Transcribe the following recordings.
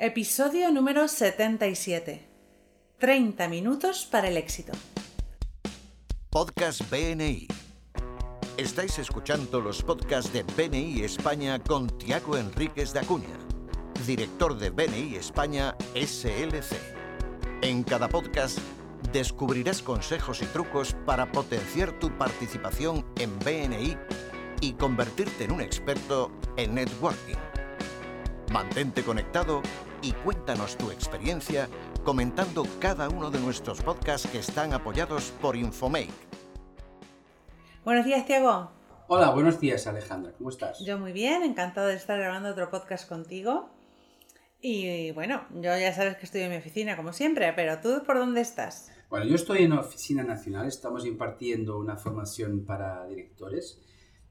Episodio número 77. 30 minutos para el éxito. Podcast BNI. Estáis escuchando los podcasts de BNI España con Tiago Enríquez de Acuña, director de BNI España SLC. En cada podcast descubrirás consejos y trucos para potenciar tu participación en BNI y convertirte en un experto en networking. Mantente conectado y cuéntanos tu experiencia comentando cada uno de nuestros podcasts que están apoyados por Infomake. Buenos días, Tiago. Hola, buenos días Alejandra, ¿cómo estás? Yo muy bien, encantado de estar grabando otro podcast contigo. Y bueno, yo ya sabes que estoy en mi oficina como siempre, pero ¿tú por dónde estás? Bueno, yo estoy en la Oficina Nacional, estamos impartiendo una formación para directores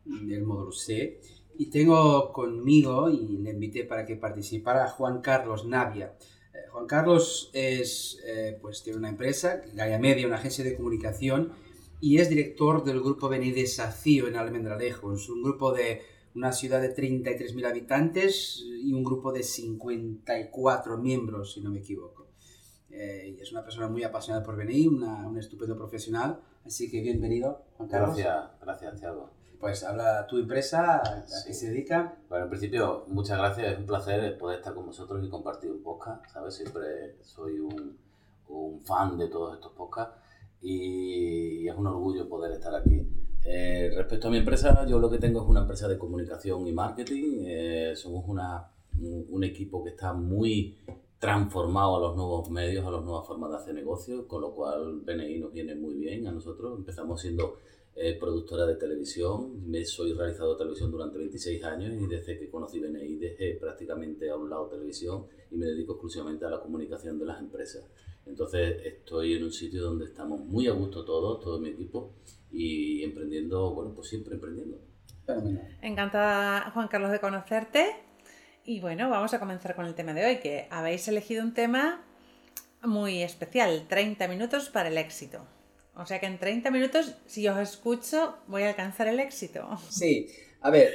del módulo C y tengo conmigo, y le invité para que participara, a Juan Carlos Navia. Eh, Juan Carlos es, eh, pues tiene una empresa, Gaia Media, una agencia de comunicación, y es director del grupo Beni Desafío en Almendralejo. Es un grupo de una ciudad de 33.000 habitantes y un grupo de 54 miembros, si no me equivoco. Eh, es una persona muy apasionada por BNI, una, un estupendo profesional. Así que bienvenido, Juan Carlos. Gracias, gracias, Thiago. Pues habla tu empresa, a qué se dedica. Bueno, en principio, muchas gracias. Es un placer poder estar con vosotros y compartir un podcast. ¿sabes? Siempre soy un, un fan de todos estos podcasts y es un orgullo poder estar aquí. Eh, respecto a mi empresa, yo lo que tengo es una empresa de comunicación y marketing. Eh, somos una, un, equipo que está muy transformado a los nuevos medios, a las nuevas formas de hacer negocios, con lo cual BNI nos viene muy bien a nosotros. Empezamos siendo eh, productora de televisión, me soy realizador de televisión durante 26 años y desde que conocí BNI dejé prácticamente a un lado televisión y me dedico exclusivamente a la comunicación de las empresas. Entonces estoy en un sitio donde estamos muy a gusto todos, todo mi equipo y emprendiendo, bueno, pues siempre emprendiendo. Encantada, Juan Carlos, de conocerte. Y bueno, vamos a comenzar con el tema de hoy, que habéis elegido un tema muy especial, 30 minutos para el éxito. O sea que en 30 minutos, si os escucho, voy a alcanzar el éxito. Sí, a ver,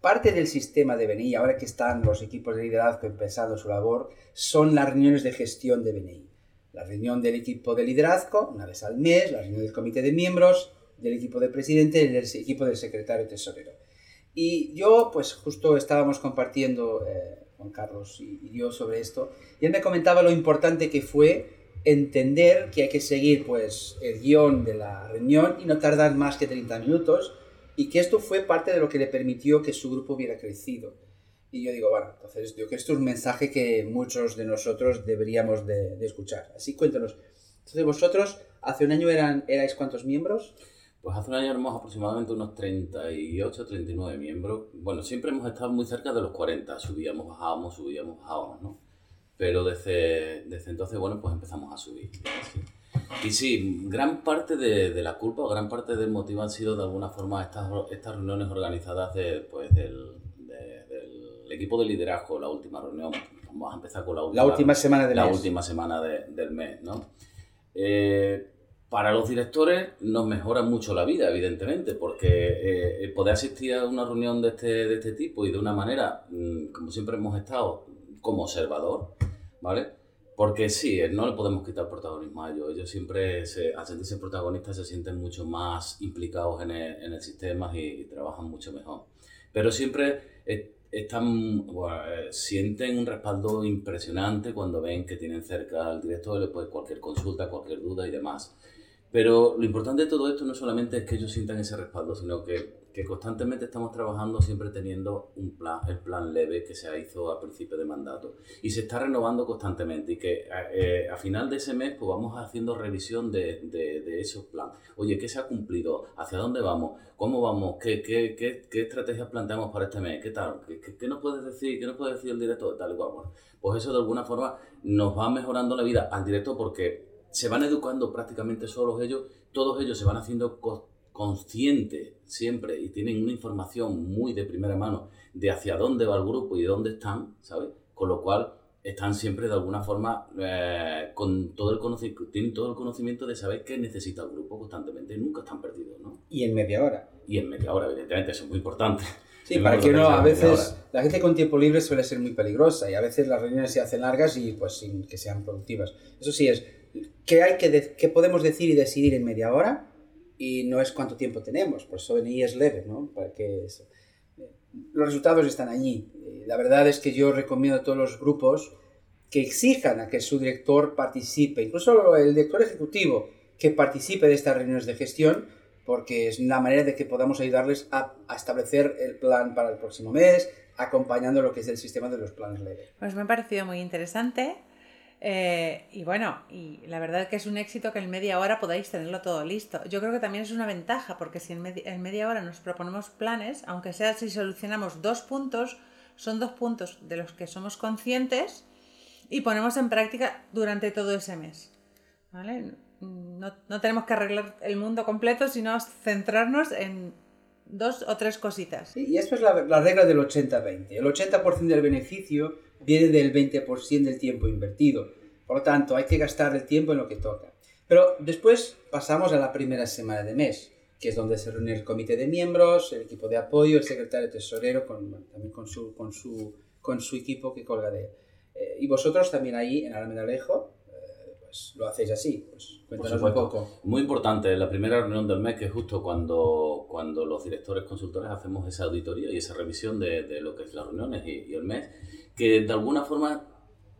parte del sistema de BNI, ahora que están los equipos de liderazgo empezando su labor, son las reuniones de gestión de BNI. La reunión del equipo de liderazgo, una vez al mes, la reunión del comité de miembros, del equipo de presidente y del equipo del secretario tesorero. Y yo, pues justo estábamos compartiendo, eh, Carlos y, y yo, sobre esto, y él me comentaba lo importante que fue entender que hay que seguir pues el guion de la reunión y no tardar más que 30 minutos y que esto fue parte de lo que le permitió que su grupo hubiera crecido. Y yo digo, bueno, entonces creo que esto es un mensaje que muchos de nosotros deberíamos de, de escuchar. Así cuéntanos. Entonces vosotros, hace un año eran, erais cuántos miembros? Pues hace un año éramos aproximadamente unos 38, 39 miembros. Bueno, siempre hemos estado muy cerca de los 40. Subíamos, bajábamos, subíamos, bajábamos, ¿no? Pero desde, desde entonces, bueno, pues empezamos a subir. Y sí, gran parte de, de, la culpa o gran parte del motivo han sido de alguna forma estas, estas reuniones organizadas de, pues, del, de, del equipo de liderazgo, la última reunión. Vamos a empezar con la última, la última semana del la mes. última semana de, del mes, ¿no? Eh, para los directores nos mejora mucho la vida, evidentemente, porque eh, poder asistir a una reunión de este, de este tipo y de una manera, mmm, como siempre hemos estado, como observador, ¿vale? Porque sí, no le podemos quitar protagonismo a ellos. Ellos siempre, al sentirse protagonistas, se sienten mucho más implicados en el, sistema y, trabajan mucho mejor. Pero siempre están, eh, sienten un respaldo impresionante cuando ven que tienen cerca al director, pues cualquier consulta, cualquier duda y demás. Pero lo importante de todo esto no solamente es que ellos sientan ese respaldo, sino que, que constantemente estamos trabajando siempre teniendo un plan, el plan leve que se hizo a principio de mandato. Y se está renovando constantemente y que eh, a final de ese mes pues vamos haciendo revisión de, de, esos planes. Oye, ¿qué se ha cumplido? ¿Hacia dónde vamos? ¿Cómo vamos? ¿Qué, qué, qué, qué estrategias planteamos para este mes? ¿Qué tal? ¿Qué, qué, qué nos puedes decir? ¿Qué nos puede decir el director? Tal pues eso de alguna forma nos va mejorando la vida al director porque se van educando prácticamente solos ellos, todos ellos se van haciendo conscientes siempre y tienen una información muy de primera mano de hacia dónde va el grupo y de dónde están, ¿sabes? Con lo cual están siempre de alguna forma eh, con todo el conocimiento, tienen todo el conocimiento de saber qué necesita el grupo constantemente, nunca están perdidos, ¿no? Y en media hora. Y en media hora, evidentemente, eso es muy importante. Sí, para que no, a veces la gente con tiempo libre suele ser muy peligrosa y a veces las reuniones se hacen largas y pues sin que sean productivas. Eso sí es, ¿qué, hay que, qué podemos decir y decidir en media hora? Y no es cuánto tiempo tenemos, por eso NI es leve, ¿no? Para que los resultados están allí. La verdad es que yo recomiendo a todos los grupos que exijan a que su director participe, incluso el director ejecutivo, que participe de estas reuniones de gestión, porque es una manera de que podamos ayudarles a, establecer el plan para el próximo mes, acompañando lo que es el sistema de los planes leve. Pues me ha parecido muy interesante. Eh, y bueno, y la verdad que es un éxito que en media hora podáis tenerlo todo listo. Yo creo que también es una ventaja, porque si en, en media hora nos proponemos planes, aunque sea si solucionamos dos puntos, son dos puntos de los que somos conscientes y ponemos en práctica durante todo ese mes. ¿Vale? no, tenemos que arreglar el mundo completo, sino centrarnos en dos o tres cositas. y esto es la, regla del 80-20. El 80% del beneficio viene del 20% del tiempo invertido. Por lo tanto, hay que gastar el tiempo en lo que toca. Pero después pasamos a la primera semana de mes, que es donde se reúne el comité de miembros, el equipo de apoyo, el secretario tesorero, con, también con su, equipo que colga de él. Eh, y vosotros también ahí en Alameda-Alejo pues, lo hacéis así. Pues cuéntanos un poco. Muy importante, la primera reunión del mes, que es justo cuando, cuando los directores consultores hacemos esa auditoría y esa revisión de, de lo que es las reuniones y, y, el mes, que de alguna forma,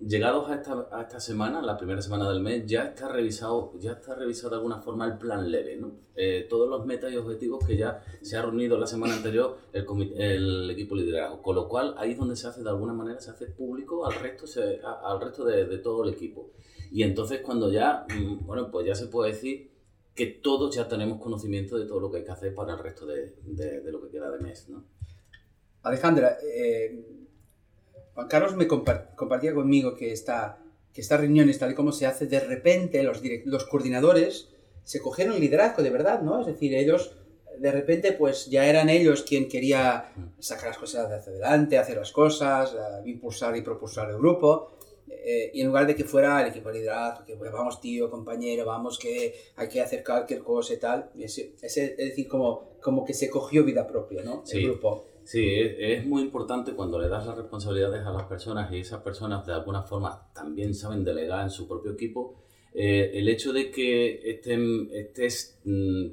llegados a esta, a esta semana, la primera semana del mes, ya está revisado, ya está revisado de alguna forma el plan leve, ¿no? Eh, todos los metas y objetivos que ya se ha reunido la semana anterior el, el equipo liderazgo, con lo cual ahí es donde se hace, de alguna manera, se hace público al resto, se, al resto de, de todo el equipo. Y entonces cuando ya, mm, bueno, pues ya se puede decir que todos ya tenemos conocimiento de todo lo que hay que hacer para el resto de, de, lo que queda de mes, ¿no? Alejandra, eh, Juan Carlos me compartía conmigo que, esta, que estas reuniones, tal y como se hace, de repente los, los coordinadores se cogieron liderazgo de verdad, ¿no? Es decir, ellos de repente pues ya eran ellos quien quería sacar las cosas hacia adelante, hacer las cosas, eh, impulsar y propulsar el grupo. Eh, y en lugar de que fuera el equipo de liderazgo, que vamos tío, compañero, vamos que hay que hacer cualquier cosa y tal, es, es, decir, como, como que se cogió vida propia, ¿no? Sí. El grupo. Sí, es, muy importante cuando le das las responsabilidades a las personas y esas personas de alguna forma también saben delegar en su propio equipo, eh, el hecho de que estén, estés, mm,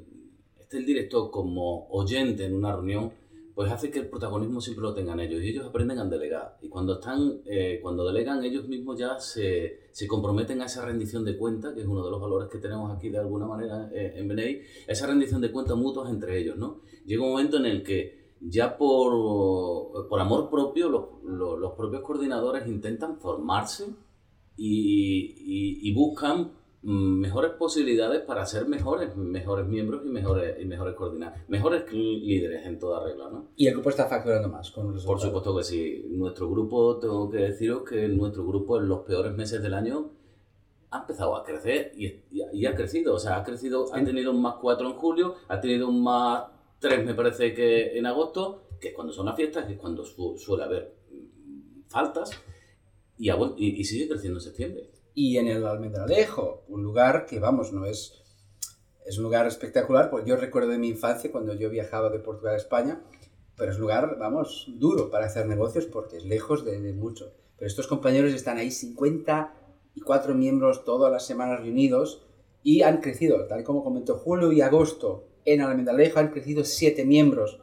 esté el director como oyente en una reunión, pues hace que el protagonismo siempre lo tengan ellos y ellos aprenden a delegar. Y cuando, están, eh, cuando delegan, ellos mismos ya se, se, comprometen a esa rendición de cuenta, que es uno de los valores que tenemos aquí de alguna manera eh, en BNI, esa rendición de cuentas mutuas entre ellos. ¿no? Llega un momento en el que ya por, por amor propio los, los, propios coordinadores intentan formarse y, y buscan mejores posibilidades para ser mejores, mejores miembros y mejores, y mejores coordinados, mejores líderes en toda regla, ¿no? Y el grupo está facturando más con Por supuesto que sí. Nuestro grupo, tengo que deciros que nuestro grupo en los peores meses del año ha empezado a crecer y, y, ha crecido. O sea, ha crecido, ha tenido un más 4 en julio, ha tenido un más 3 me parece que en agosto, que es cuando son las fiestas, que es cuando suele haber faltas, y, y, y sigue creciendo en septiembre y en el Almendralejo, un lugar que, vamos, no es... Es un lugar espectacular, pues yo recuerdo de mi infancia cuando yo viajaba de Portugal a España, pero es lugar, vamos, duro para hacer negocios porque es lejos de, mucho. Pero estos compañeros están ahí, 54 miembros todas las semanas reunidos y han crecido, tal como comentó Julio y agosto, en Almendralejo han crecido 7 miembros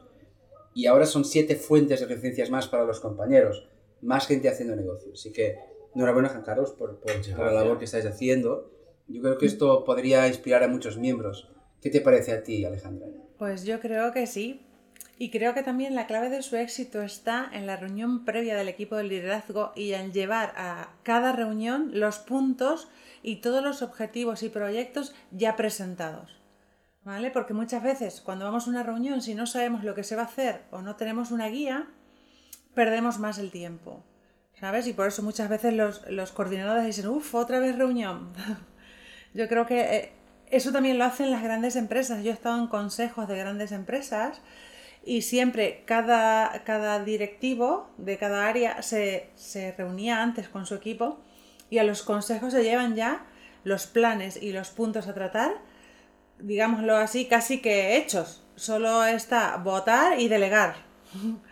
y ahora son 7 fuentes de referencias más para los compañeros, más gente haciendo negocios. Así que Enhorabuena, Juan Carlos, por, por, la labor que estáis haciendo. Yo creo que esto podría inspirar a muchos miembros. ¿Qué te parece a ti, Alejandra? Pues yo creo que sí. Y creo que también la clave de su éxito está en la reunión previa del equipo de liderazgo y en llevar a cada reunión los puntos y todos los objetivos y proyectos ya presentados. ¿Vale? Porque muchas veces cuando vamos a una reunión, si no sabemos lo que se va a hacer o no tenemos una guía, perdemos más el tiempo. ¿Sabes? Y por eso muchas veces los, los coordinadores dicen, uff, otra vez reunión. Yo creo que eh, eso también lo hacen las grandes empresas. Yo he estado en consejos de grandes empresas y siempre cada, cada directivo de cada área se, se reunía antes con su equipo y a los consejos se llevan ya los planes y los puntos a tratar, digámoslo así, casi que hechos. Solo está votar y delegar.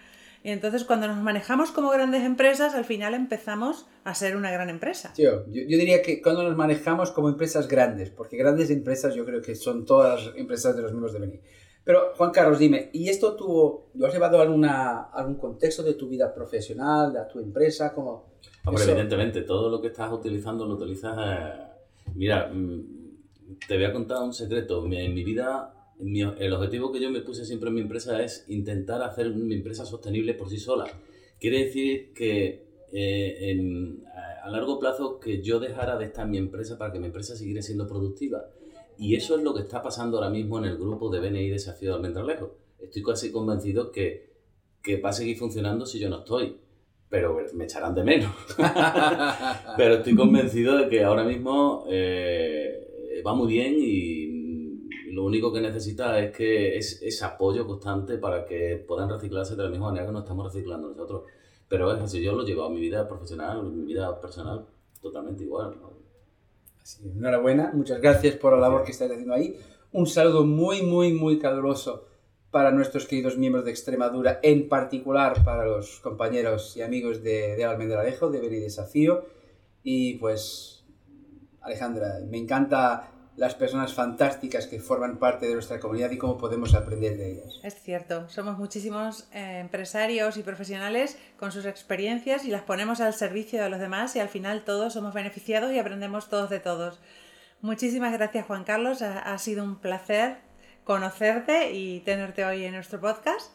Y entonces cuando nos manejamos como grandes empresas, al final empezamos a ser una gran empresa. Yo, yo, yo diría que cuando nos manejamos como empresas grandes, porque grandes empresas yo creo que son todas las empresas de los miembros de Beni. Pero Juan Carlos, dime, ¿y esto tuvo, lo has llevado a alguna, algún contexto de tu vida profesional, de tu empresa? como Hombre, evidentemente, todo lo que estás utilizando lo utilizas... Eh, mira, mm, te voy a contar un secreto. En mi vida el objetivo que yo me puse siempre en mi empresa es intentar hacer mi empresa sostenible por sí sola. Quiere decir que eh, a largo plazo que yo dejara de estar en mi empresa para que mi empresa siguiera siendo productiva. Y eso es lo que está pasando ahora mismo en el grupo de BNI Desafío de Almendralejo. Estoy casi convencido que, que va a seguir funcionando si yo no estoy pero me echarán de menos. pero estoy convencido de que ahora mismo eh, va muy bien y lo único que necesita es que es ese apoyo constante para que puedan reciclarse de la misma manera que nos estamos reciclando nosotros. Pero es así, yo lo llevo a mi vida profesional, mi vida personal, totalmente igual. Así, enhorabuena, muchas gracias por la labor que estáis haciendo ahí. Un saludo muy, muy, muy caluroso para nuestros queridos miembros de Extremadura, en particular para los compañeros y amigos de, de Almendralejo, de Beni Desafío. Y pues, Alejandra, me encanta las personas fantásticas que forman parte de nuestra comunidad y cómo podemos aprender de ellas. Es cierto, somos muchísimos eh, empresarios y profesionales con sus experiencias y las ponemos al servicio de los demás y al final todos somos beneficiados y aprendemos todos de todos. Muchísimas gracias Juan Carlos, ha, sido un placer conocerte y tenerte hoy en nuestro podcast.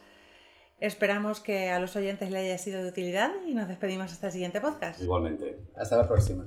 Esperamos que a los oyentes le haya sido de utilidad y nos despedimos hasta el siguiente podcast. Igualmente. Hasta la próxima.